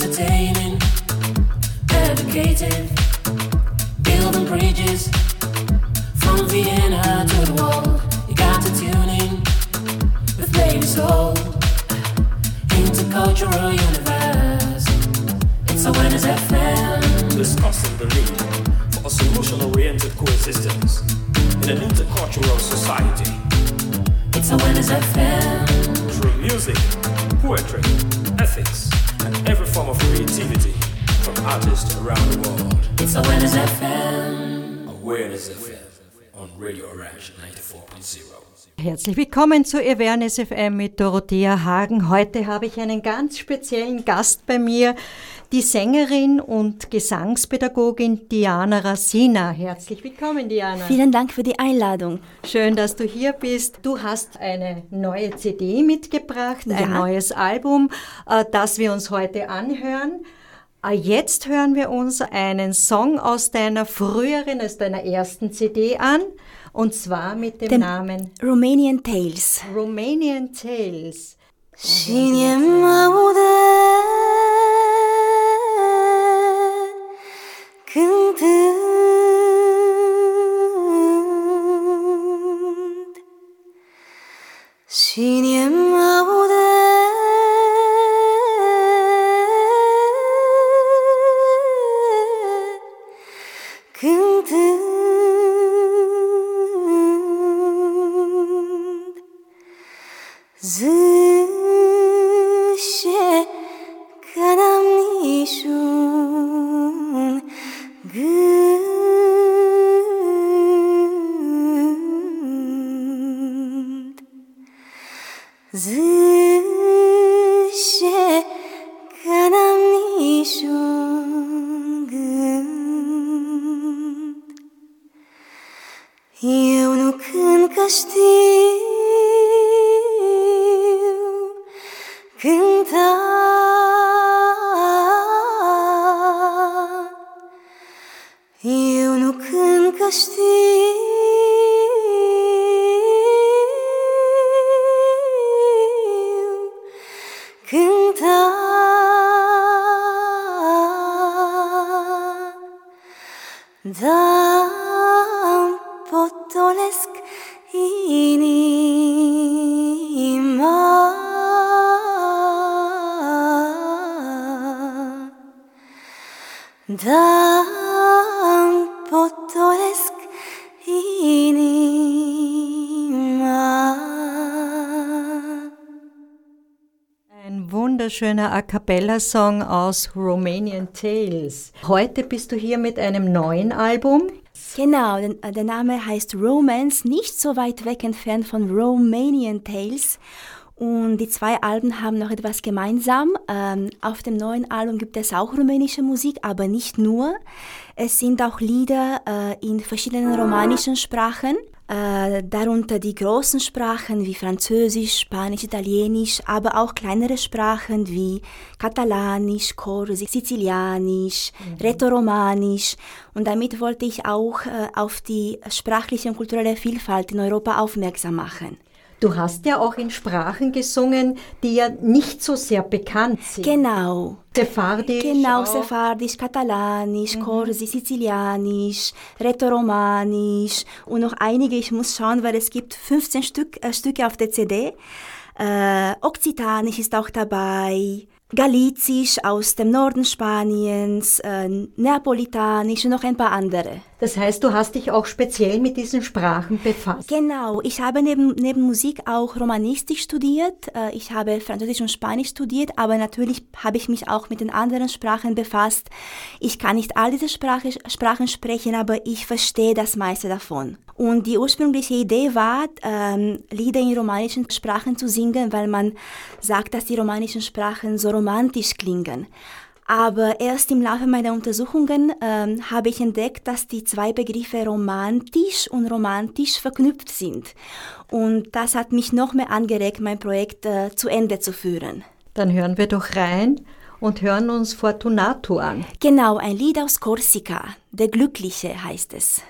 entertaining, educative, building bridges from Vienna to the wall. You got to tune in with baby soul, intercultural universe. It's a winners FM. discussing the need for a solution-oriented coexistence in an intercultural society It's a winners FM. through music, poetry, ethics, and every form of creativity from artists around the world. It's a winners FM. Awareness FM on Radio Orange 94.0. Herzlich willkommen zu Awareness FM mit Dorothea Hagen. Heute habe ich einen ganz speziellen Gast bei mir, die Sängerin und Gesangspädagogin Diana Racina. Herzlich willkommen, Diana. Vielen Dank für die Einladung. Schön, dass du hier bist. Du hast eine neue CD mitgebracht, ein Ja. neues Album, äh, das wir uns heute anhören. Äh, Jetzt hören wir uns einen Song aus deiner früheren, aus deiner ersten CD an, und zwar mit dem Dem- Namen Romanian Tales. Romanian Tales. 等等 Steve. Wunderschöner A Cappella-Song aus Romanian Tales. Heute bist du hier mit einem neuen Album. Genau, äh, der Name heißt Romance, nicht so weit weg entfernt von Romanian Tales. Und die zwei Alben haben noch etwas gemeinsam. Ähm, auf dem neuen Album gibt es auch rumänische Musik, aber nicht nur. Es sind auch Lieder äh, in verschiedenen romanischen Sprachen. Äh, darunter die großen Sprachen wie Französisch, Spanisch, Italienisch, aber auch kleinere Sprachen wie Katalanisch, Korsisch, Sizilianisch, Rätoromanisch. Und damit wollte ich auch äh, auf die sprachliche und kulturelle Vielfalt in Europa aufmerksam machen. Du hast ja auch in Sprachen gesungen, die ja nicht so sehr bekannt sind. Genau. Sephardisch. Genau, auch. Sephardisch, Katalanisch, Korsisch, Sizilianisch, Rätoromanisch und noch einige, ich muss schauen, weil es gibt 15 Stück, äh, Stücke auf der CD. Äh, Okzitanisch ist auch dabei, Galizisch aus dem Norden Spaniens, äh, Neapolitanisch und noch ein paar andere. Das heißt, du hast dich auch speziell mit diesen Sprachen befasst. Genau, ich habe neben, neben Musik auch Romanistik studiert. Äh, Ich habe Französisch und Spanisch studiert, aber natürlich habe ich mich auch mit den anderen Sprachen befasst. Ich kann nicht all diese Sprache, Sprachen sprechen, aber ich verstehe das meiste davon. Und die ursprüngliche Idee war, ähm, Lieder in romanischen Sprachen zu singen, weil man sagt, dass die romanischen Sprachen so romantisch klingen. Aber erst im Laufe meiner Untersuchungen ähm, habe ich entdeckt, dass die zwei Begriffe romantisch und romantisch verknüpft sind. Und das hat mich noch mehr angeregt, mein Projekt äh, zu Ende zu führen. Dann hören wir doch rein und hören uns Fortunato an. Genau, ein Lied aus Korsika. Der Glückliche heißt es.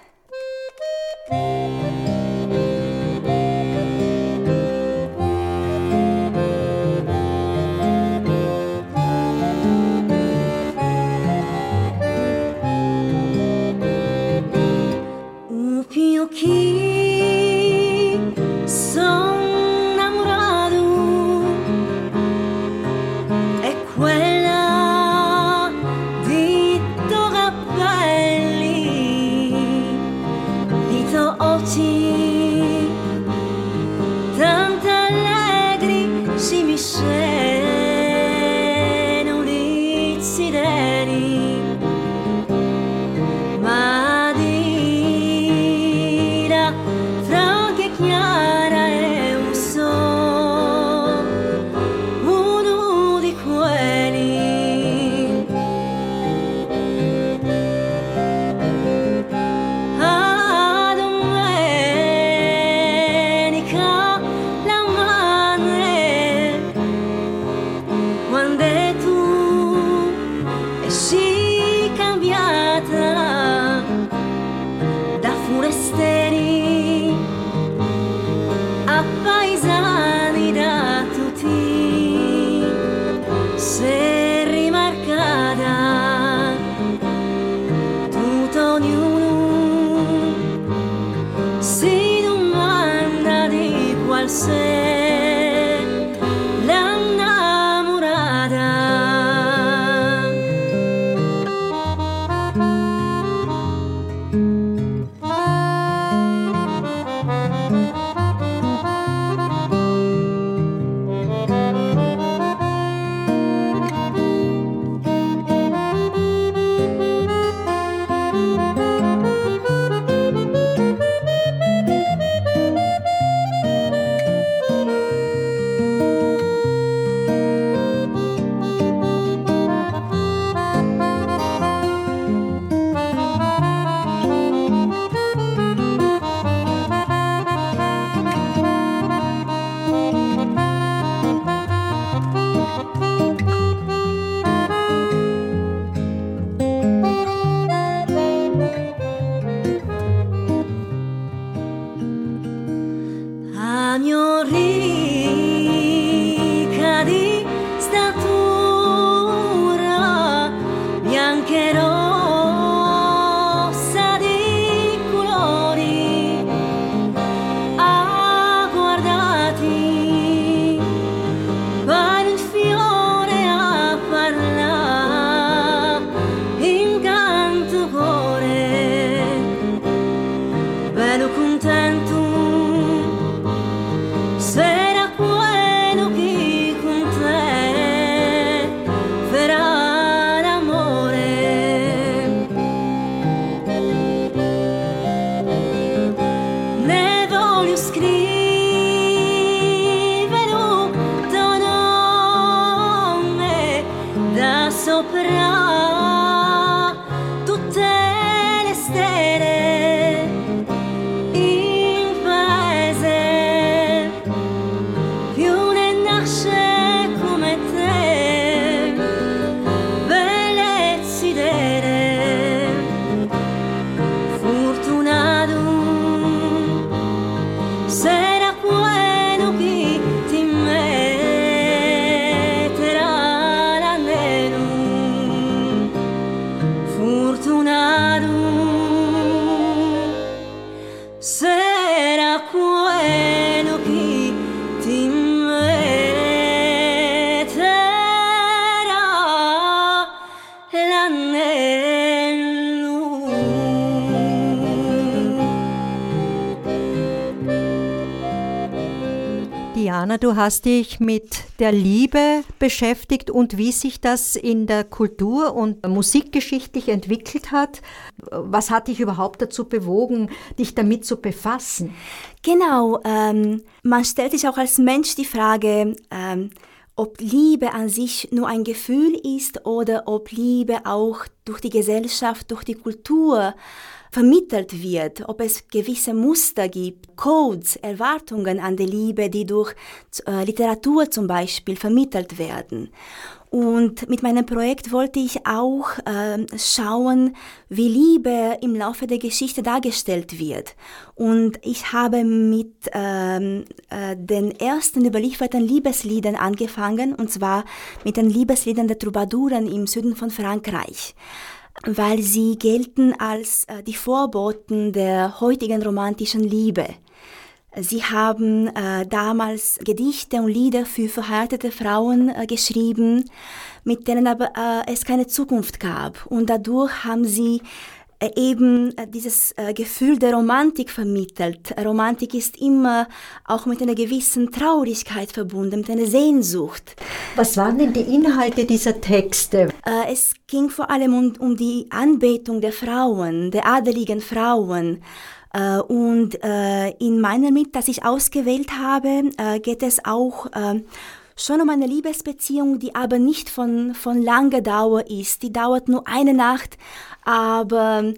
He Diana, du hast dich mit der Liebe beschäftigt und wie sich das in der Kultur- und musikgeschichtlich entwickelt hat. Was hat dich überhaupt dazu bewogen, dich damit zu befassen? Genau, ähm, man stellt sich auch als Mensch die Frage, ähm, ob Liebe an sich nur ein Gefühl ist oder ob Liebe auch durch die Gesellschaft, durch die Kultur vermittelt wird, ob es gewisse Muster gibt, Codes, Erwartungen an die Liebe, die durch äh, Literatur zum Beispiel vermittelt werden. Und mit meinem Projekt wollte ich auch äh, schauen, wie Liebe im Laufe der Geschichte dargestellt wird. Und ich habe mit ähm, äh, den ersten überlieferten Liebesliedern angefangen, und zwar mit den Liebesliedern der Troubadouren im Süden von Frankreich weil sie gelten als äh, die Vorboten der heutigen romantischen Liebe. Sie haben äh, damals Gedichte und Lieder für verheiratete Frauen äh, geschrieben, mit denen aber äh, es keine Zukunft gab. Und dadurch haben sie eben äh, dieses äh, Gefühl der Romantik vermittelt. Romantik ist immer auch mit einer gewissen Traurigkeit verbunden, mit einer Sehnsucht. Was waren denn die Inhalte dieser Texte? Es ging vor allem um, um die Anbetung der Frauen, der adeligen Frauen. Und in meiner Mit, das ich ausgewählt habe, geht es auch schon um eine Liebesbeziehung, die aber nicht von, von langer Dauer ist. Die dauert nur eine Nacht, aber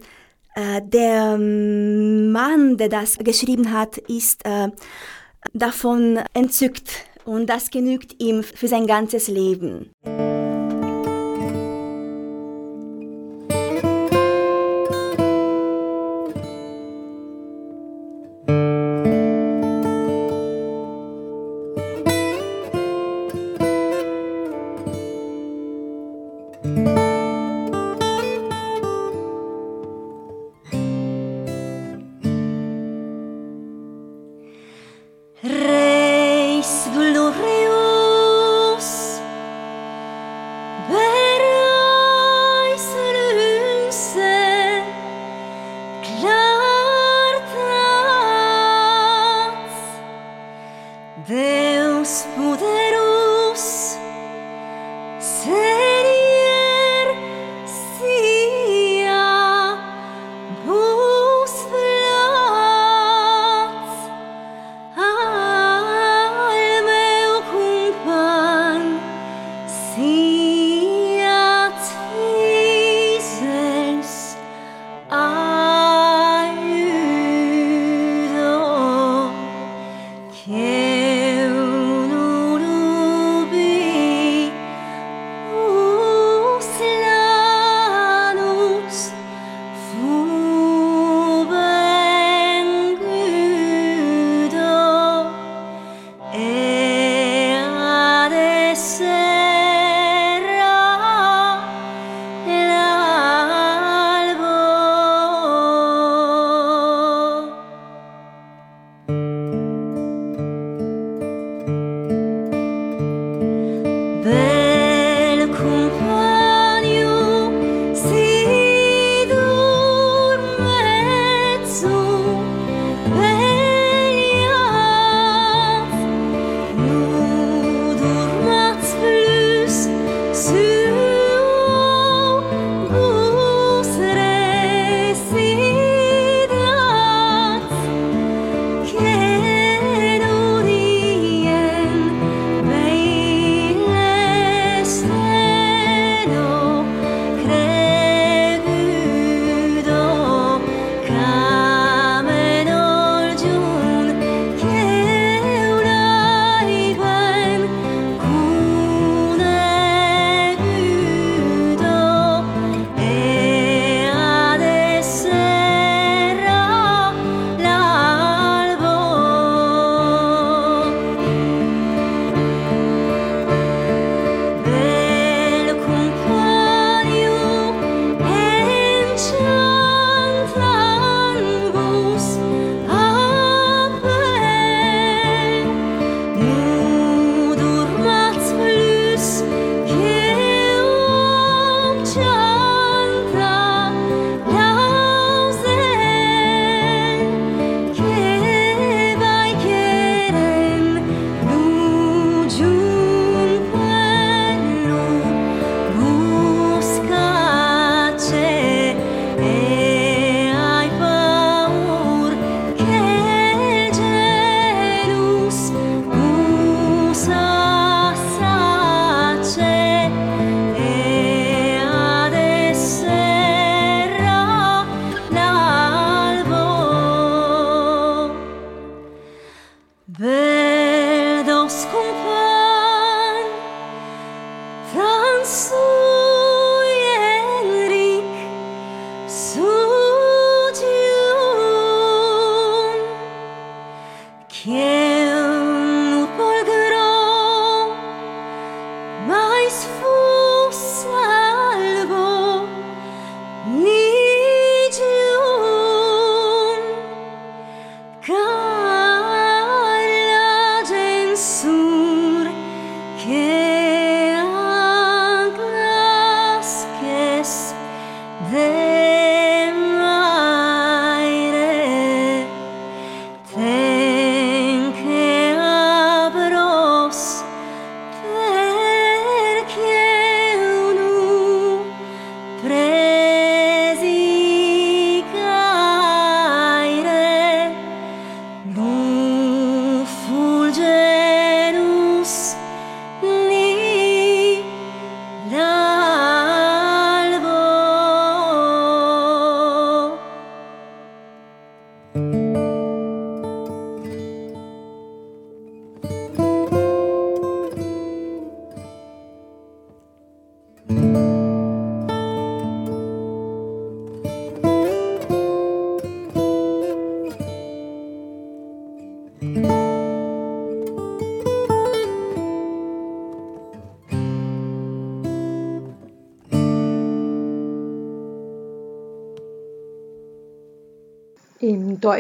äh, der Mann, der das geschrieben hat, ist äh, davon entzückt und das genügt ihm für sein ganzes Leben.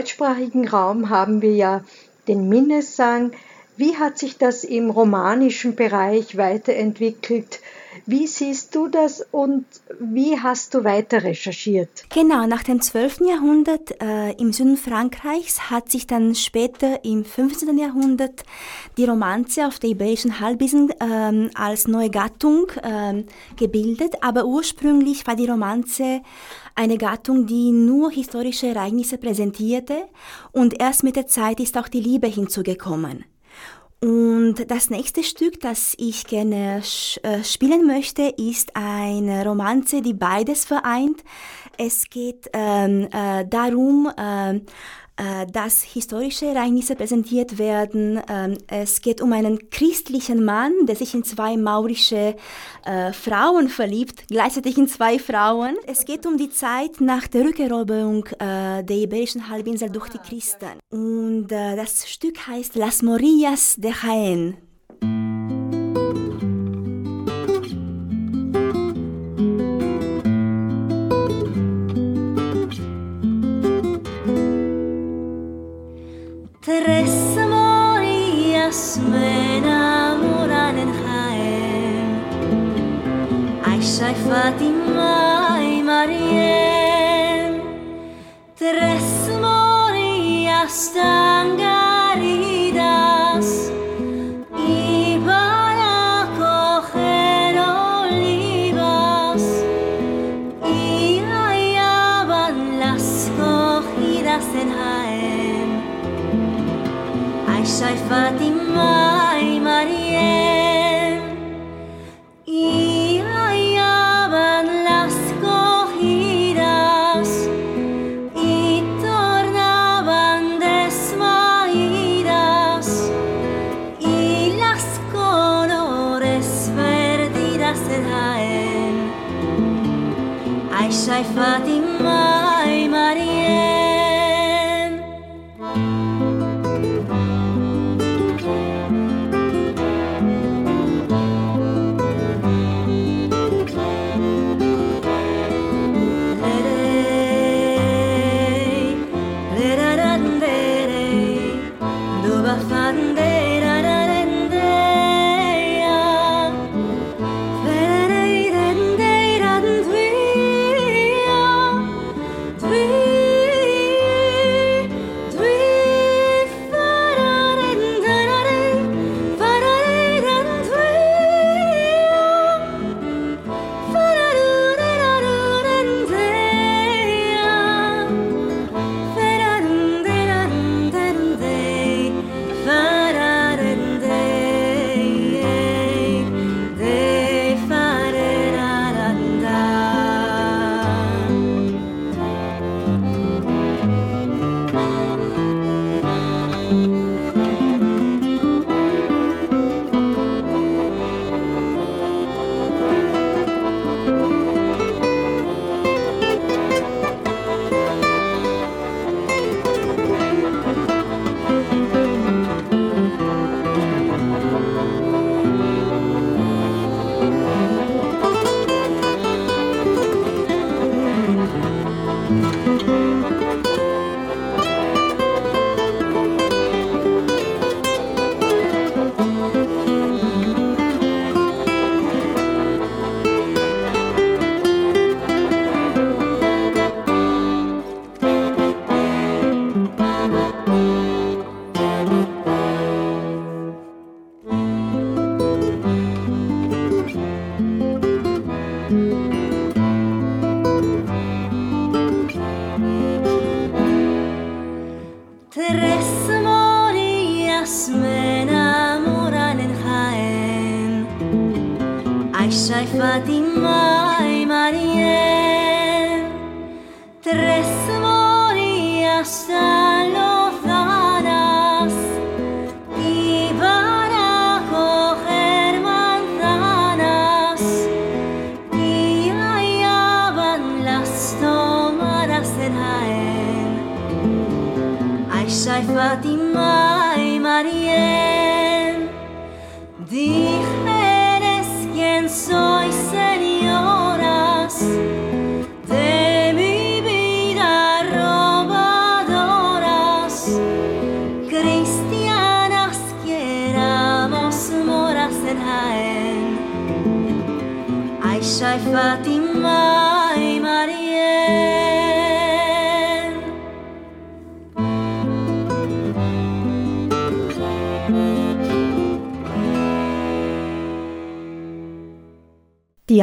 Deutschsprachigen Raum haben wir ja den Minnesang. Wie hat sich das im romanischen Bereich weiterentwickelt? Wie siehst du das und wie hast du weiter recherchiert? Genau, nach dem 12. Jahrhundert äh, im Süden Frankreichs hat sich dann später im 15. Jahrhundert die Romanze auf der Iberischen Halbinsel ähm, als neue Gattung ähm, gebildet, aber ursprünglich war die Romanze eine Gattung, die nur historische Ereignisse präsentierte und erst mit der Zeit ist auch die Liebe hinzugekommen. Und das nächste Stück, das ich gerne äh, spielen möchte, ist eine Romanze, die beides vereint. Es geht ähm, äh, darum, äh, dass historische Ereignisse präsentiert werden. Ähm, es geht um einen christlichen Mann, der sich in zwei maurische äh, Frauen verliebt, gleichzeitig in zwei Frauen. Es geht um die Zeit nach der Rückeroberung äh, der Iberischen Halbinsel durch die Christen. Und das Stück heißt Las Morillas de Jaén. Tres amores me enamoran en Jaén Aisha y Fátima y Mariel Tres amores tan grandes 白发的。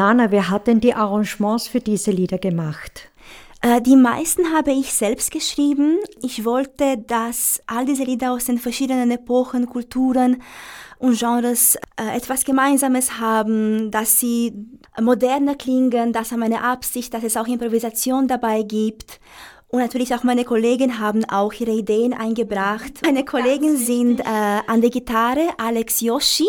Diana, wer hat denn die Arrangements für diese Lieder gemacht? Äh, Die meisten habe ich selbst geschrieben. Ich wollte, dass all diese Lieder aus den verschiedenen Epochen, Kulturen und Genres äh, etwas Gemeinsames haben, dass sie moderner klingen. Das war meine Absicht, dass es auch Improvisation dabei gibt. Und natürlich auch meine Kollegen haben auch ihre Ideen eingebracht. Meine Kollegen sind äh, an der Gitarre Alex Yoshi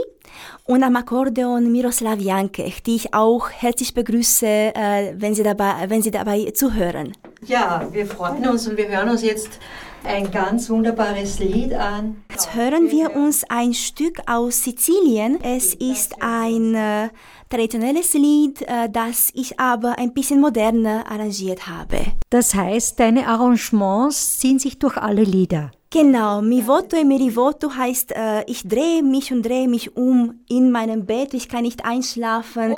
und am Akkordeon Miroslav Jankech, die ich auch herzlich begrüße, äh, wenn, sie dabei, wenn sie dabei zuhören. Ja, wir freuen uns und wir hören uns jetzt ein ganz wunderbares Lied an. Jetzt hören wir uns ein Stück aus Sizilien. Es ist ein äh, traditionelles Lied, äh, das ich aber ein bisschen moderner arrangiert habe. Das heißt, deine Arrangements ziehen sich durch alle Lieder. Genau, mi voto e mi rivoto heißt, äh, ich drehe mich und drehe mich um in meinem Bett, ich kann nicht einschlafen.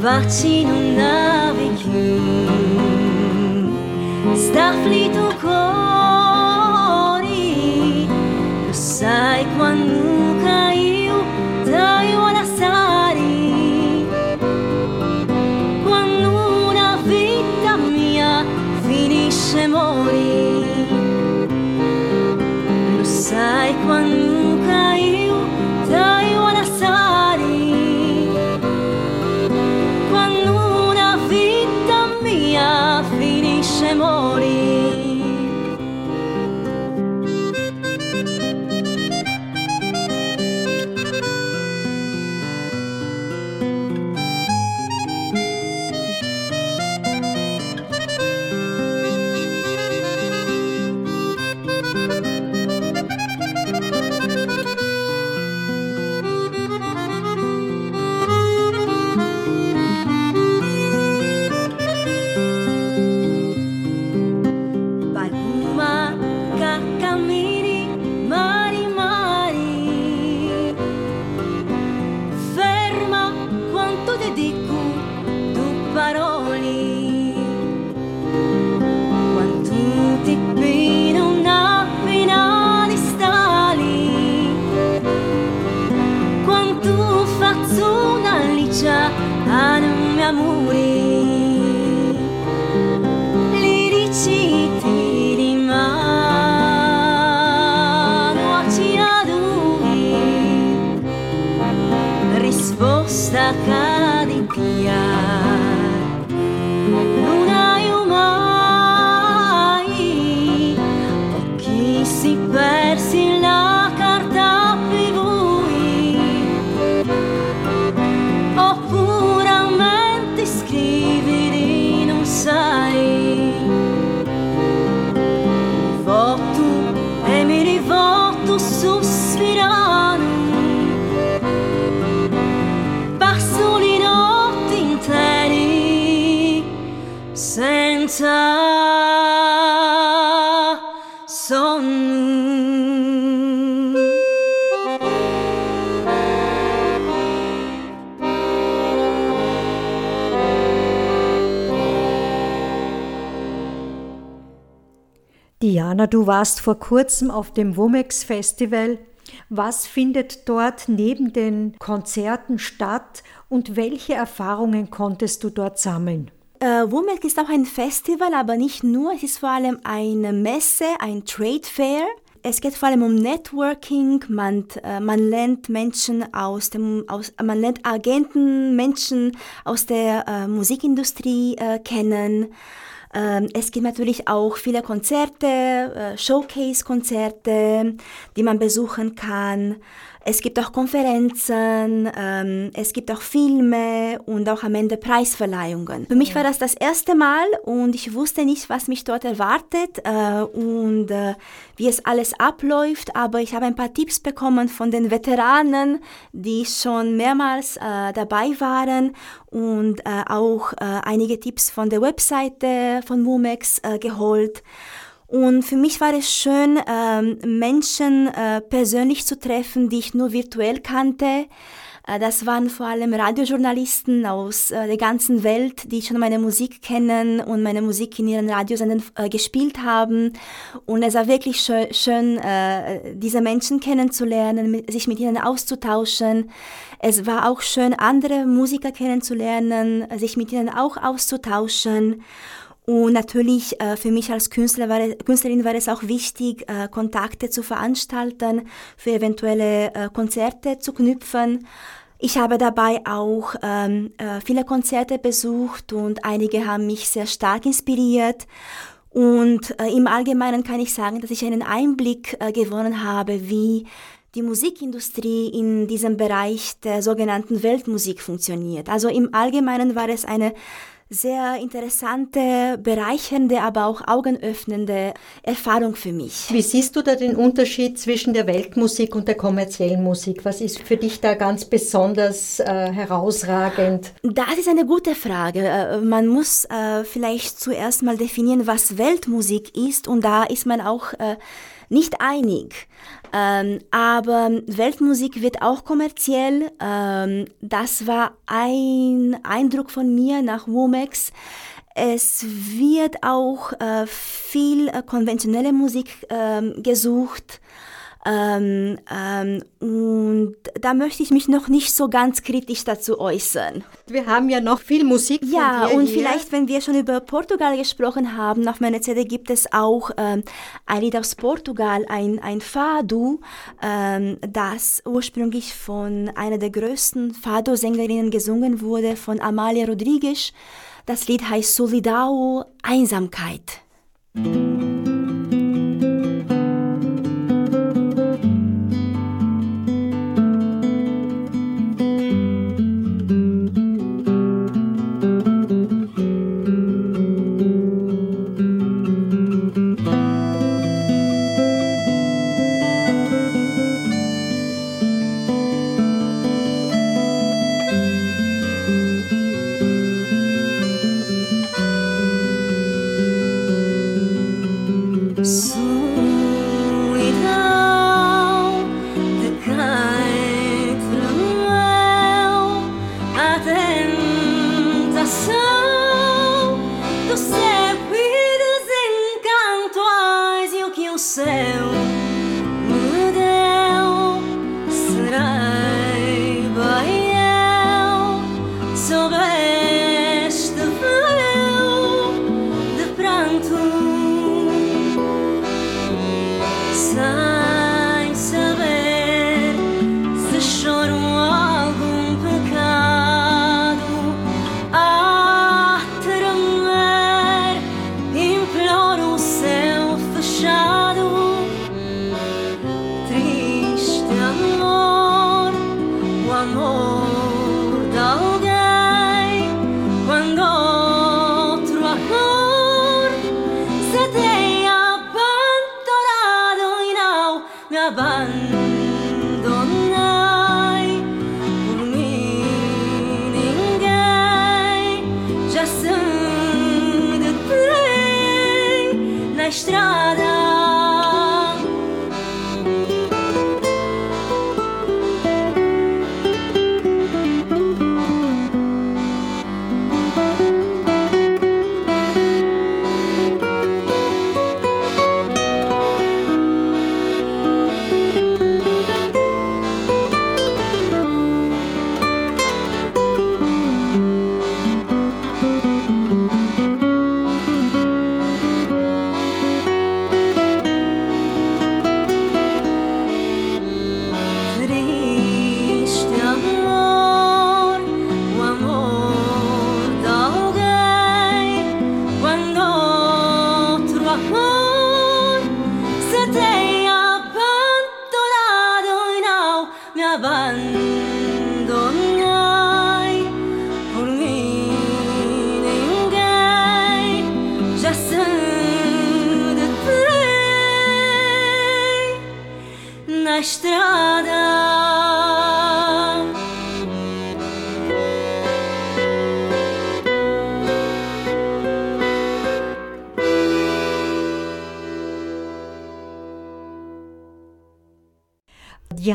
parti, on a vécu. Starfleet au Ooh. Warst vor kurzem auf dem Womex Festival. Was findet dort neben den Konzerten statt und welche Erfahrungen konntest du dort sammeln? Äh, WOMEC ist auch ein Festival, aber nicht nur. Es ist vor allem eine Messe, ein Trade Fair. Es geht vor allem um Networking. Man, äh, man lernt Menschen aus dem, aus, man lernt Agenten, Menschen aus der äh, Musikindustrie äh, kennen. Ähm, es gibt natürlich auch viele Konzerte, äh, Showcase-Konzerte, die man besuchen kann. Es gibt auch Konferenzen, ähm, es gibt auch Filme und auch am Ende Preisverleihungen. Für mich war das das erste Mal und ich wusste nicht, was mich dort erwartet äh, und äh, wie es alles abläuft, aber ich habe ein paar Tipps bekommen von den Veteranen, die schon mehrmals äh, dabei waren und äh, auch äh, einige Tipps von der Webseite von Wumex äh, geholt. Und für mich war es schön, ähm, Menschen äh, persönlich zu treffen, die ich nur virtuell kannte. Äh, das waren vor allem Radiojournalisten aus äh, der ganzen Welt, die schon meine Musik kennen und meine Musik in ihren Radiosendern gespielt haben. Und es war wirklich schön, schön äh, diese Menschen kennenzulernen, sich mit ihnen auszutauschen. Es war auch schön, andere Musiker kennenzulernen, sich mit ihnen auch auszutauschen. Und natürlich äh, für mich als Künstler war Künstlerin war es auch wichtig, äh, Kontakte zu veranstalten, für eventuelle äh, Konzerte zu knüpfen. Ich habe dabei auch ähm, äh, viele Konzerte besucht und einige haben mich sehr stark inspiriert. Und äh, im Allgemeinen kann ich sagen, dass ich einen Einblick äh, gewonnen habe, wie die Musikindustrie in diesem Bereich der sogenannten Weltmusik funktioniert. Also im Allgemeinen war es eine sehr interessante, bereichernde, aber auch augenöffnende Erfahrung für mich. Wie siehst du da den Unterschied zwischen der Weltmusik und der kommerziellen Musik? Was ist für dich da ganz besonders äh, herausragend? Das ist eine gute Frage. Äh, man muss äh, vielleicht zuerst mal definieren, was Weltmusik ist und da ist man auch äh, nicht einig. Ähm, aber Weltmusik wird auch kommerziell. Ähm, das war ein Eindruck von mir nach Womex. Es wird auch äh, viel äh, konventionelle Musik äh, gesucht. Ähm, ähm, und da möchte ich mich noch nicht so ganz kritisch dazu äußern. Wir haben ja noch viel Musik. Von ja, und hier. vielleicht, wenn wir schon über Portugal gesprochen haben, auf meiner CD gibt es auch ähm, ein Lied aus Portugal, ein, ein Fado, ähm, das ursprünglich von einer der größten Fado-Sängerinnen gesungen wurde, von Amalia Rodrigues. Das Lied heißt Solidao, Einsamkeit. Solidão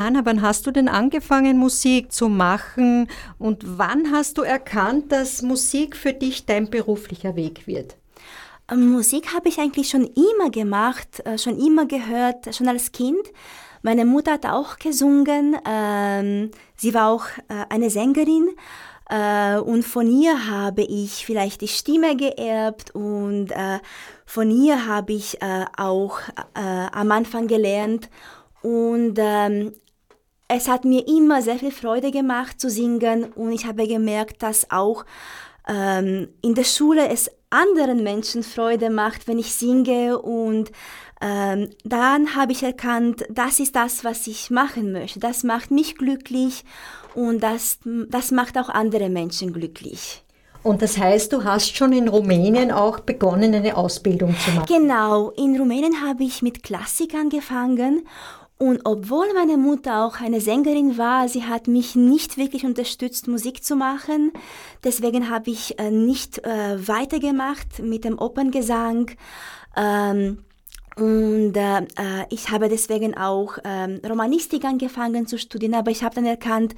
Diana, wann hast du denn angefangen, Musik zu machen und wann hast du erkannt, dass Musik für dich dein beruflicher Weg wird? Ähm, Musik habe ich eigentlich schon immer gemacht, äh, schon immer gehört, schon als Kind. Meine Mutter hat auch gesungen. Ähm, sie war auch äh, eine Sängerin. Äh, und von ihr habe ich vielleicht die Stimme geerbt und von ihr habe ich auch am Anfang gelernt. Und ähm, es hat mir immer sehr viel Freude gemacht zu singen und ich habe gemerkt, dass auch ähm, in der Schule es anderen Menschen Freude macht, wenn ich singe und ähm, dann habe ich erkannt, das ist das, was ich machen möchte. Das macht mich glücklich und das, das macht auch andere Menschen glücklich. Und das heißt, du hast schon in Rumänien auch begonnen, eine Ausbildung zu machen. Genau, in Rumänien habe ich mit Klassik angefangen und obwohl meine Mutter auch eine Sängerin war, sie hat mich nicht wirklich unterstützt, Musik zu machen. Deswegen habe ich äh, nicht äh, weitergemacht mit dem Operngesang. Ähm, und äh, äh ich habe deswegen auch ähm, Romanistik angefangen zu studieren, aber ich habe dann erkannt,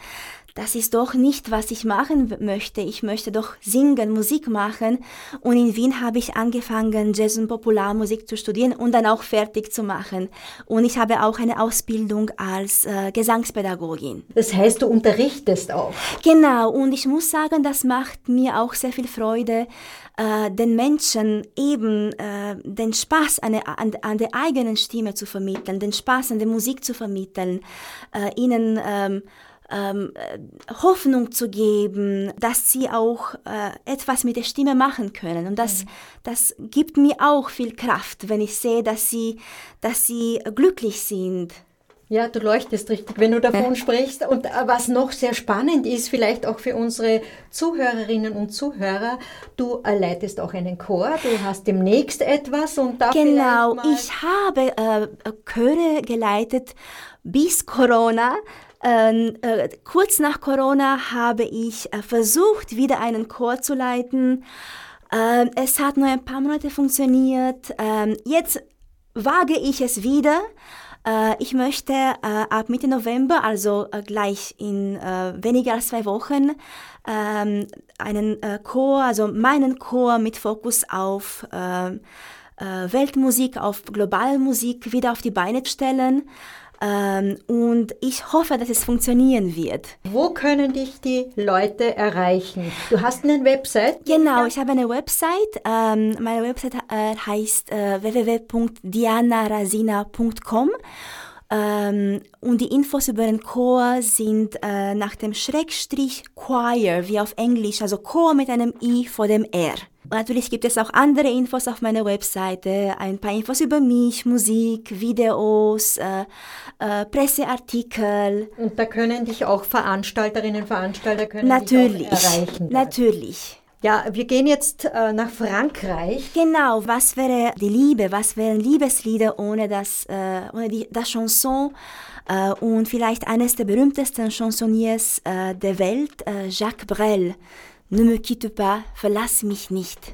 das ist doch nicht, was ich machen möchte. Ich möchte doch singen, Musik machen. Und in Wien habe ich angefangen, Jazz und Popularmusik zu studieren und dann auch fertig zu machen. Und ich habe auch eine Ausbildung als äh, Gesangspädagogin. Das heißt, du unterrichtest auch. Genau. Und ich muss sagen, das macht mir auch sehr viel Freude, äh, den Menschen eben äh, den Spaß an, an, an, der eigenen Stimme zu vermitteln, den Spaß an der Musik zu vermitteln, äh, ihnen ähm, äh, Hoffnung zu geben, dass sie auch äh, etwas mit der Stimme machen können. Und das, mhm. das gibt mir auch viel Kraft, wenn ich sehe, dass sie, dass sie glücklich sind. Ja, du leuchtest richtig, wenn du davon sprichst. Und äh, was noch sehr spannend ist, vielleicht auch für unsere Zuhörerinnen und Zuhörer, du leitest auch einen Chor, du hast demnächst etwas und da Genau, ich habe äh, Chöre geleitet bis Corona. Ähm, äh, kurz nach Corona habe ich äh, versucht, wieder einen Chor zu leiten. Ähm, es hat nur ein paar Monate funktioniert. Ähm, jetzt wage ich es wieder. Äh, ich möchte ab Mitte November, also gleich in weniger als zwei Wochen, einen Chor, also meinen Chor mit Fokus auf Weltmusik, auf globale Musik wieder auf die Beine stellen. Ähm, und ich hoffe, dass es funktionieren wird. Wo können dich die Leute erreichen? Du hast eine Website? Genau, ich habe eine Website. Ähm, meine Website äh, heißt äh, www.dianarasina.com. Ähm, und die Infos über den Chor sind äh, nach dem Schrägstrich Choir, wie auf Englisch, also Chor mit einem I vor dem R. Natürlich gibt es auch andere Infos auf meiner Webseite, ein paar Infos über mich, Musik, Videos, äh, äh, Presseartikel. Und da können dich auch Veranstalterinnen und Veranstalter können natürlich, dich auch erreichen. Natürlich. Ja, wir gehen jetzt äh, nach Frankreich. Genau, was wäre die Liebe, was wären Liebeslieder ohne das, äh, ohne die, das Chanson äh, und vielleicht eines der berühmtesten Chansonniers äh, der Welt, äh, Jacques Brel. Ne me quitte pas, verlass mich nicht.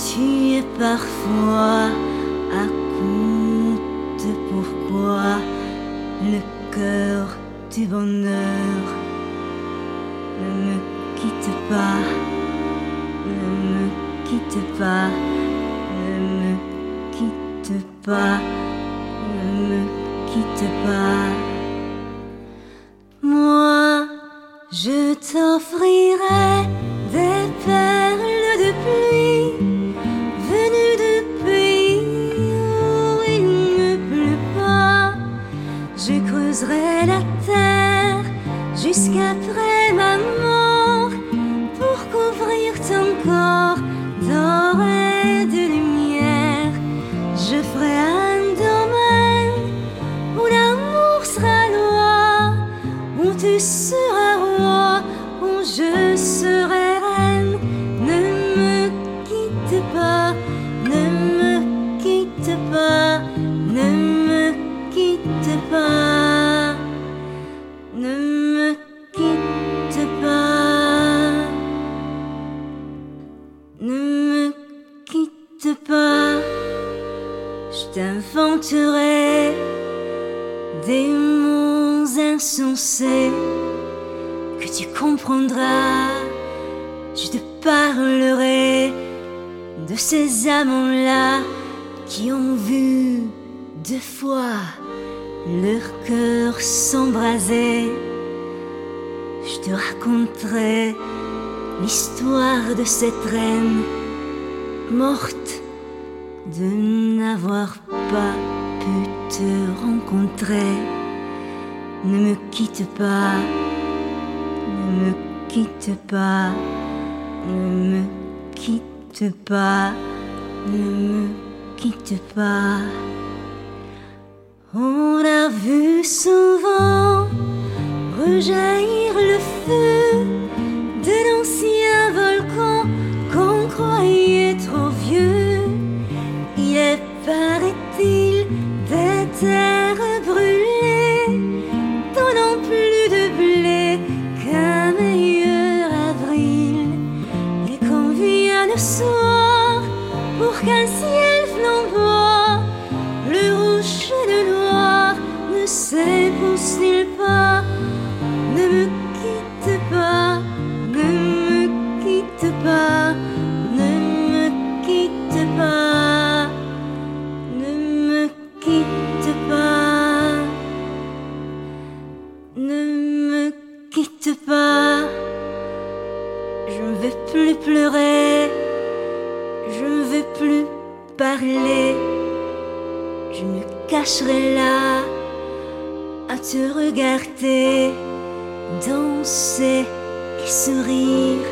qui tuent parfois à compte pourquoi le cœur du bonheur ne me quitte pas, ne me quitte pas, ne me quitte pas, ne me quitte pas. T'inventerai des mots insensés que tu comprendras. Je te parlerai de ces amants-là qui ont vu deux fois leur cœur s'embraser. Je te raconterai l'histoire de cette reine morte de n'avoir pas pu te rencontrer. Ne me quitte pas, ne me quitte pas, ne me quitte pas, ne me quitte pas. On a vu souvent rejaillir le feu de l'ancien parler, je me cacherai là à te regarder danser et sourire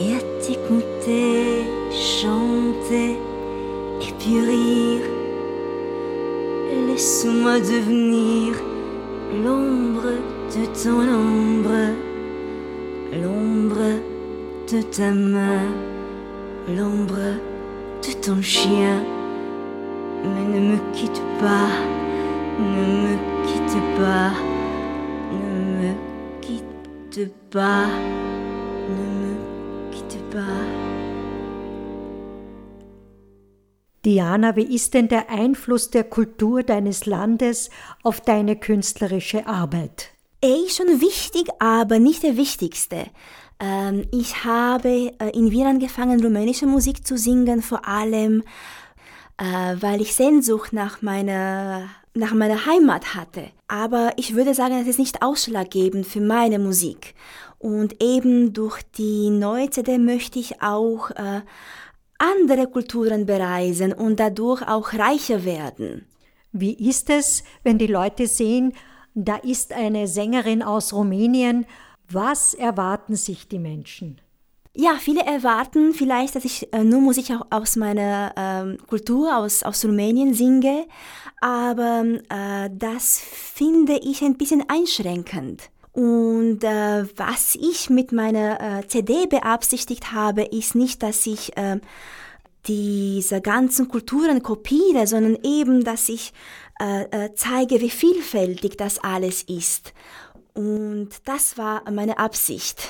et à t'écouter chanter et puis rire. Laisse-moi devenir l'ombre de ton ombre, l'ombre de ta main, l'ombre de ton chien. Mais ne me quitte pas, ne me quitte pas, ne me quitte pas, ne me quitte pas. Diana, wie ist denn der Einfluss der Kultur deines Landes auf deine künstlerische Arbeit? Er ist schon wichtig, aber nicht der wichtigste. Ähm, ich habe äh, in Wien angefangen, rumänische Musik zu singen, vor allem äh, weil ich Sehnsucht nach meiner, nach meiner Heimat hatte. Aber ich würde sagen, das ist nicht ausschlaggebend für meine Musik. Und eben durch die neue CD möchte ich auch äh, andere Kulturen bereisen und dadurch auch reicher werden. Wie ist es, wenn die Leute sehen, da ist eine Sängerin aus Rumänien, was erwarten sich die Menschen? Ja, viele erwarten vielleicht, dass ich äh, nur Musik aus meiner ähm, Kultur, aus, aus Rumänien singe, aber äh, das finde ich ein bisschen einschränkend. Und äh, was ich mit meiner äh, CD beabsichtigt habe, ist nicht, dass ich äh, diese ganzen Kulturen kopiere, sondern eben, dass ich äh, zeige, wie vielfältig das alles ist und das war meine Absicht.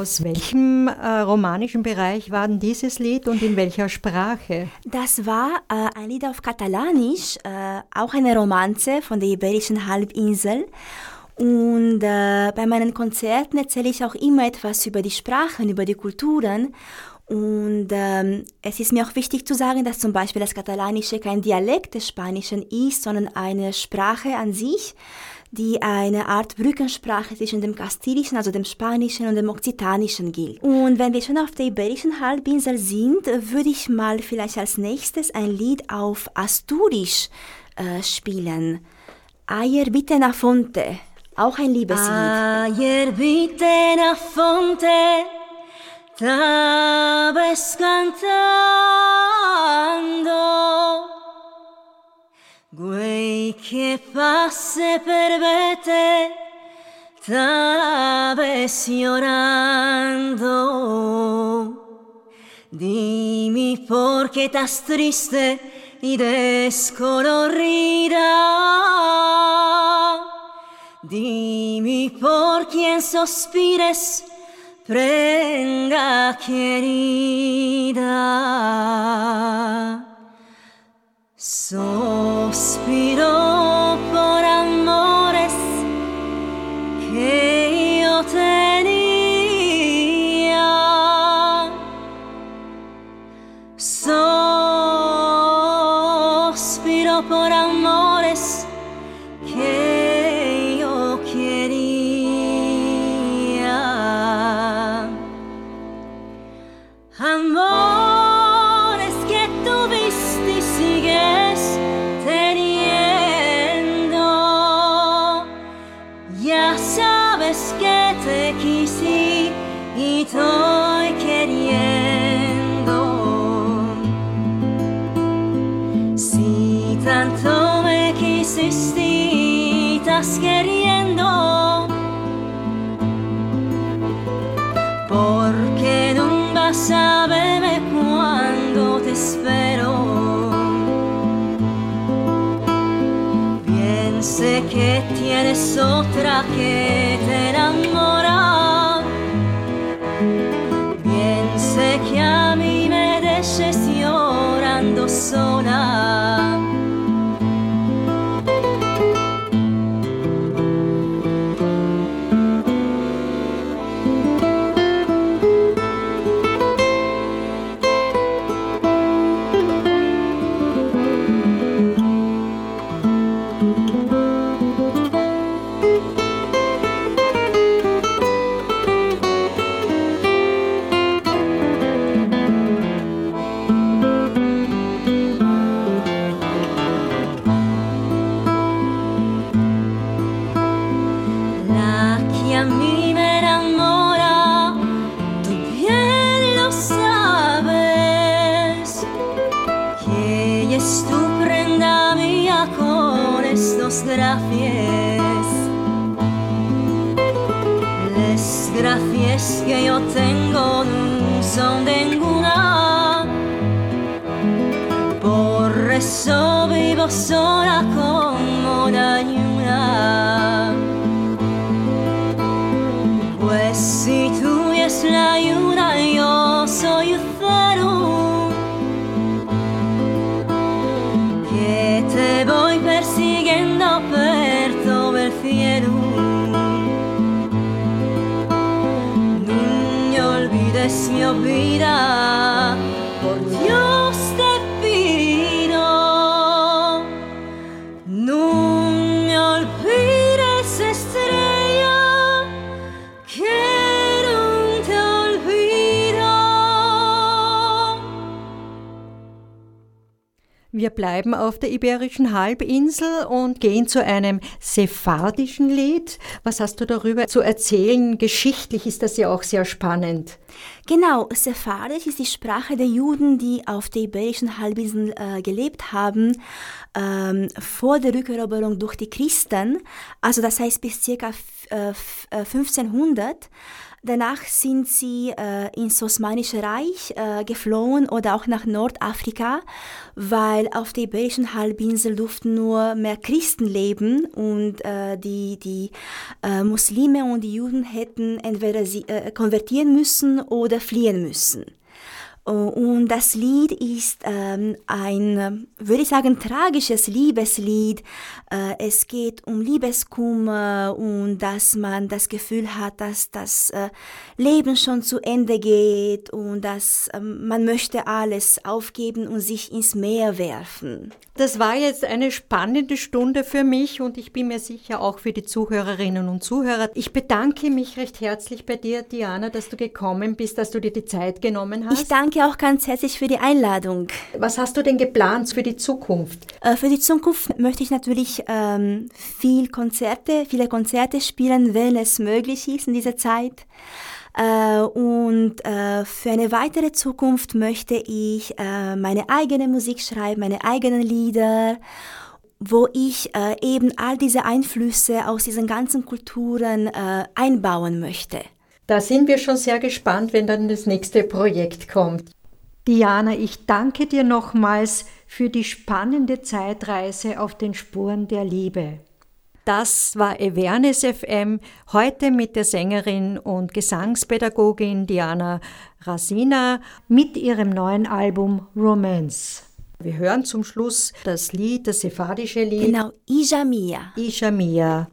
Aus welchem äh, romanischen Bereich war denn dieses Lied und in welcher Sprache? Das war äh, ein Lied auf Katalanisch, äh, auch eine Romanze von der Iberischen Halbinsel. Und äh, bei meinen Konzerten erzähle ich auch immer etwas über die Sprachen, über die Kulturen. Und ähm, es ist mir auch wichtig zu sagen, dass zum Beispiel das Katalanische kein Dialekt des Spanischen ist, sondern eine Sprache an sich die eine Art Brückensprache zwischen dem Kastilischen, also dem Spanischen und dem Okzitanischen gilt. Und wenn wir schon auf der Iberischen Halbinsel sind, würde ich mal vielleicht als nächstes ein Lied auf Asturisch äh, spielen. Ayer bitte na fonte, auch ein Liebeslied. Ayer bitte na fonte, estabas cantando. Güey que pase per vete, estabas llorando. Dime por qué estás triste y descolorida. Dime por quién suspires, prenda querida. So speed on. Auf der Iberischen Halbinsel und gehen zu einem sephardischen Lied. Was hast du darüber zu erzählen? Geschichtlich ist das ja auch sehr spannend. Genau, Sephardisch ist die Sprache der Juden, die auf der Iberischen Halbinsel äh, gelebt haben, ähm, vor der Rückeroberung durch die Christen, also das heißt bis ca. äh, 1500. Danach sind sie äh, ins Osmanische Reich äh, geflohen oder auch nach Nordafrika, weil auf der Iberischen Halbinsel durften nur mehr Christen leben und äh, die, die äh, Muslime und die Juden hätten entweder sie äh, konvertieren müssen oder fliehen müssen. Oh, Und das Lied ist ähm, ein, äh, würde ich sagen, tragisches Liebeslied. Äh, es geht um Liebeskummer und dass man das Gefühl hat, dass das äh, Leben schon zu Ende geht und dass ähm, man möchte alles aufgeben und sich ins Meer werfen. Das war jetzt eine spannende Stunde für mich und ich bin mir sicher auch für die Zuhörerinnen und Zuhörer. Ich bedanke mich recht herzlich bei dir, Diana, dass du gekommen bist, dass du dir die Zeit genommen hast. Ich danke auch ganz herzlich für die Einladung. Was hast du denn geplant für die Zukunft? Äh, für die Zukunft möchte ich natürlich ähm, viel Konzerte, viele Konzerte spielen, wenn es möglich ist in dieser Zeit. Äh, und äh, für eine weitere Zukunft möchte ich äh, meine eigene Musik schreiben, meine eigenen Lieder wo ich äh, eben all diese Einflüsse aus diesen ganzen Kulturen äh, einbauen möchte. Da sind wir schon sehr gespannt, wenn dann das nächste Projekt kommt. Diana, ich danke dir nochmals für die spannende Zeitreise auf den Spuren der Liebe. Das war Awareness FM, heute mit der Sängerin und Gesangspädagogin Diana Rasina mit ihrem neuen Album Romance. Wir hören zum Schluss das Lied, das sephardische Lied. Genau, Ijamia. Ijamia.